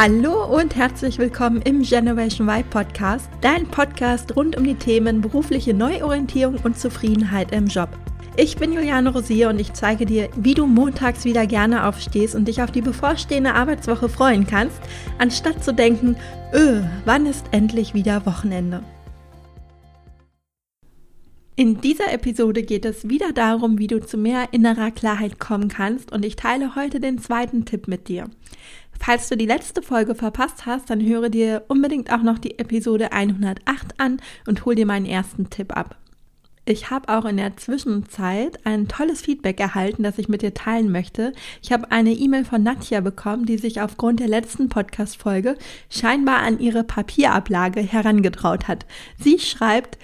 Hallo und herzlich willkommen im Generation Y Podcast, dein Podcast rund um die Themen berufliche Neuorientierung und Zufriedenheit im Job. Ich bin Juliane Rosier und ich zeige dir, wie du montags wieder gerne aufstehst und dich auf die bevorstehende Arbeitswoche freuen kannst, anstatt zu denken, öh, wann ist endlich wieder Wochenende? In dieser Episode geht es wieder darum, wie du zu mehr innerer Klarheit kommen kannst und ich teile heute den zweiten Tipp mit dir. Falls du die letzte Folge verpasst hast, dann höre dir unbedingt auch noch die Episode 108 an und hol dir meinen ersten Tipp ab. Ich habe auch in der Zwischenzeit ein tolles Feedback erhalten, das ich mit dir teilen möchte. Ich habe eine E-Mail von Nadja bekommen, die sich aufgrund der letzten Podcast-Folge scheinbar an ihre Papierablage herangetraut hat. Sie schreibt,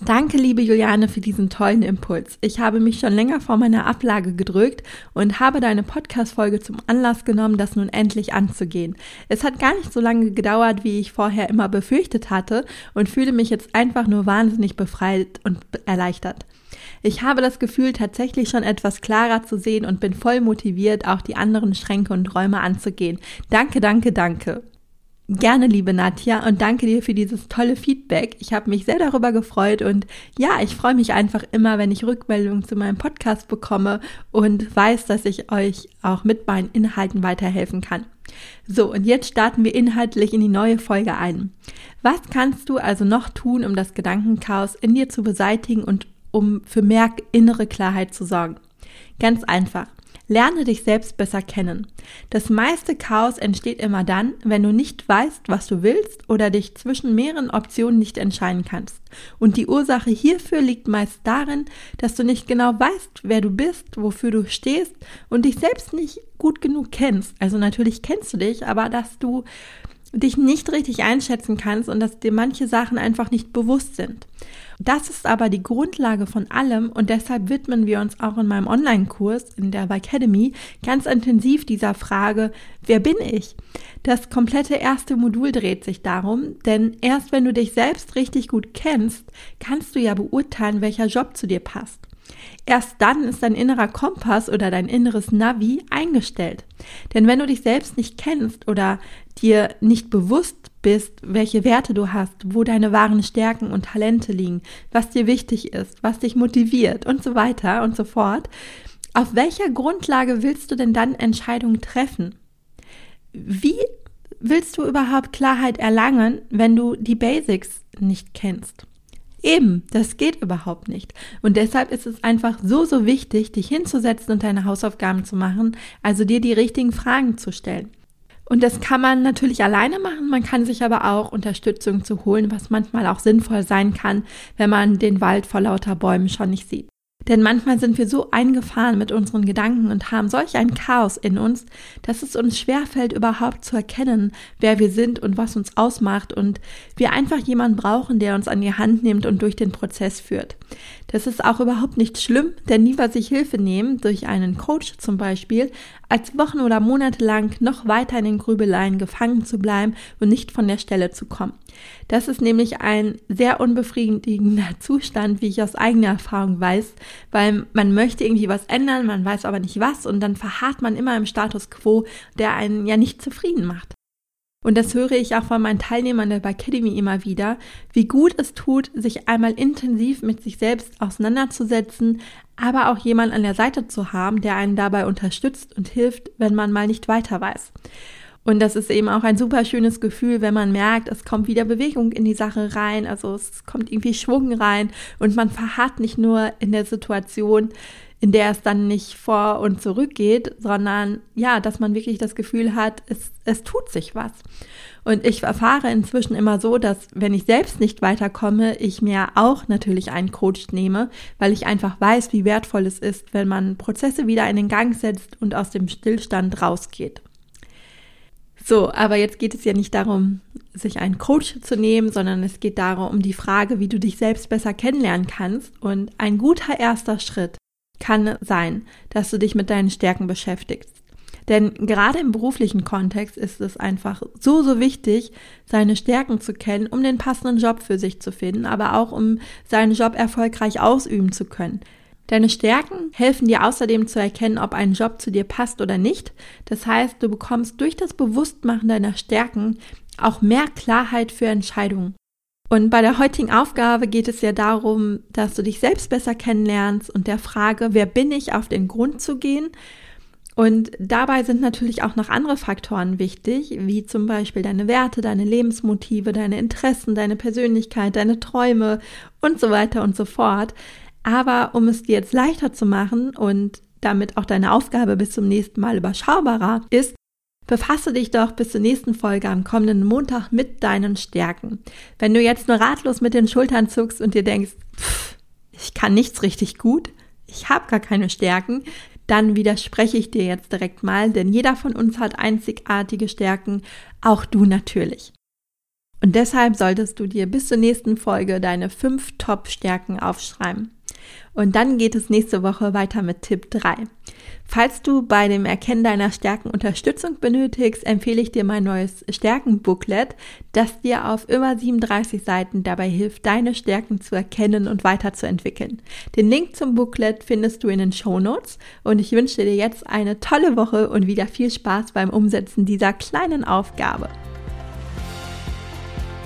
Danke, liebe Juliane, für diesen tollen Impuls. Ich habe mich schon länger vor meiner Ablage gedrückt und habe deine Podcast-Folge zum Anlass genommen, das nun endlich anzugehen. Es hat gar nicht so lange gedauert, wie ich vorher immer befürchtet hatte und fühle mich jetzt einfach nur wahnsinnig befreit und erleichtert. Ich habe das Gefühl, tatsächlich schon etwas klarer zu sehen und bin voll motiviert, auch die anderen Schränke und Räume anzugehen. Danke, danke, danke. Gerne, liebe Nadja, und danke dir für dieses tolle Feedback. Ich habe mich sehr darüber gefreut und ja, ich freue mich einfach immer, wenn ich Rückmeldungen zu meinem Podcast bekomme und weiß, dass ich euch auch mit meinen Inhalten weiterhelfen kann. So, und jetzt starten wir inhaltlich in die neue Folge ein. Was kannst du also noch tun, um das Gedankenchaos in dir zu beseitigen und um für mehr innere Klarheit zu sorgen? Ganz einfach. Lerne dich selbst besser kennen. Das meiste Chaos entsteht immer dann, wenn du nicht weißt, was du willst oder dich zwischen mehreren Optionen nicht entscheiden kannst. Und die Ursache hierfür liegt meist darin, dass du nicht genau weißt, wer du bist, wofür du stehst und dich selbst nicht gut genug kennst. Also natürlich kennst du dich, aber dass du dich nicht richtig einschätzen kannst und dass dir manche Sachen einfach nicht bewusst sind. Das ist aber die Grundlage von allem und deshalb widmen wir uns auch in meinem Online-Kurs in der Academy ganz intensiv dieser Frage, wer bin ich? Das komplette erste Modul dreht sich darum, denn erst wenn du dich selbst richtig gut kennst, kannst du ja beurteilen, welcher Job zu dir passt. Erst dann ist dein innerer Kompass oder dein inneres Navi eingestellt. Denn wenn du dich selbst nicht kennst oder dir nicht bewusst bist, welche Werte du hast, wo deine wahren Stärken und Talente liegen, was dir wichtig ist, was dich motiviert und so weiter und so fort, auf welcher Grundlage willst du denn dann Entscheidungen treffen? Wie willst du überhaupt Klarheit erlangen, wenn du die Basics nicht kennst? Eben, das geht überhaupt nicht. Und deshalb ist es einfach so, so wichtig, dich hinzusetzen und deine Hausaufgaben zu machen, also dir die richtigen Fragen zu stellen. Und das kann man natürlich alleine machen, man kann sich aber auch Unterstützung zu holen, was manchmal auch sinnvoll sein kann, wenn man den Wald vor lauter Bäumen schon nicht sieht. Denn manchmal sind wir so eingefahren mit unseren Gedanken und haben solch ein Chaos in uns, dass es uns schwerfällt, überhaupt zu erkennen, wer wir sind und was uns ausmacht und wir einfach jemanden brauchen, der uns an die Hand nimmt und durch den Prozess führt. Das ist auch überhaupt nicht schlimm, denn lieber sich Hilfe nehmen, durch einen Coach zum Beispiel, als Wochen oder Monate lang noch weiter in den Grübeleien gefangen zu bleiben und nicht von der Stelle zu kommen. Das ist nämlich ein sehr unbefriedigender Zustand, wie ich aus eigener Erfahrung weiß, weil man möchte irgendwie was ändern, man weiß aber nicht was und dann verharrt man immer im Status quo, der einen ja nicht zufrieden macht. Und das höre ich auch von meinen Teilnehmern der Academy immer wieder, wie gut es tut, sich einmal intensiv mit sich selbst auseinanderzusetzen, aber auch jemanden an der Seite zu haben, der einen dabei unterstützt und hilft, wenn man mal nicht weiter weiß. Und das ist eben auch ein super schönes Gefühl, wenn man merkt, es kommt wieder Bewegung in die Sache rein, also es kommt irgendwie Schwung rein und man verharrt nicht nur in der Situation, in der es dann nicht vor und zurück geht, sondern ja, dass man wirklich das Gefühl hat, es, es tut sich was. Und ich erfahre inzwischen immer so, dass wenn ich selbst nicht weiterkomme, ich mir auch natürlich einen Coach nehme, weil ich einfach weiß, wie wertvoll es ist, wenn man Prozesse wieder in den Gang setzt und aus dem Stillstand rausgeht. So, aber jetzt geht es ja nicht darum, sich einen Coach zu nehmen, sondern es geht darum, um die Frage, wie du dich selbst besser kennenlernen kannst. Und ein guter erster Schritt kann sein, dass du dich mit deinen Stärken beschäftigst. Denn gerade im beruflichen Kontext ist es einfach so, so wichtig, seine Stärken zu kennen, um den passenden Job für sich zu finden, aber auch um seinen Job erfolgreich ausüben zu können. Deine Stärken helfen dir außerdem zu erkennen, ob ein Job zu dir passt oder nicht. Das heißt, du bekommst durch das Bewusstmachen deiner Stärken auch mehr Klarheit für Entscheidungen. Und bei der heutigen Aufgabe geht es ja darum, dass du dich selbst besser kennenlernst und der Frage, wer bin ich, auf den Grund zu gehen. Und dabei sind natürlich auch noch andere Faktoren wichtig, wie zum Beispiel deine Werte, deine Lebensmotive, deine Interessen, deine Persönlichkeit, deine Träume und so weiter und so fort. Aber um es dir jetzt leichter zu machen und damit auch deine Aufgabe bis zum nächsten Mal überschaubarer ist, befasse dich doch bis zur nächsten Folge am kommenden Montag mit deinen Stärken. Wenn du jetzt nur ratlos mit den Schultern zuckst und dir denkst, pff, ich kann nichts richtig gut, ich habe gar keine Stärken, dann widerspreche ich dir jetzt direkt mal, denn jeder von uns hat einzigartige Stärken, auch du natürlich. Und deshalb solltest du dir bis zur nächsten Folge deine fünf Top-Stärken aufschreiben. Und dann geht es nächste Woche weiter mit Tipp 3. Falls du bei dem Erkennen deiner Stärken Unterstützung benötigst, empfehle ich dir mein neues Stärkenbooklet, das dir auf über 37 Seiten dabei hilft, deine Stärken zu erkennen und weiterzuentwickeln. Den Link zum Booklet findest du in den Show Notes und ich wünsche dir jetzt eine tolle Woche und wieder viel Spaß beim Umsetzen dieser kleinen Aufgabe.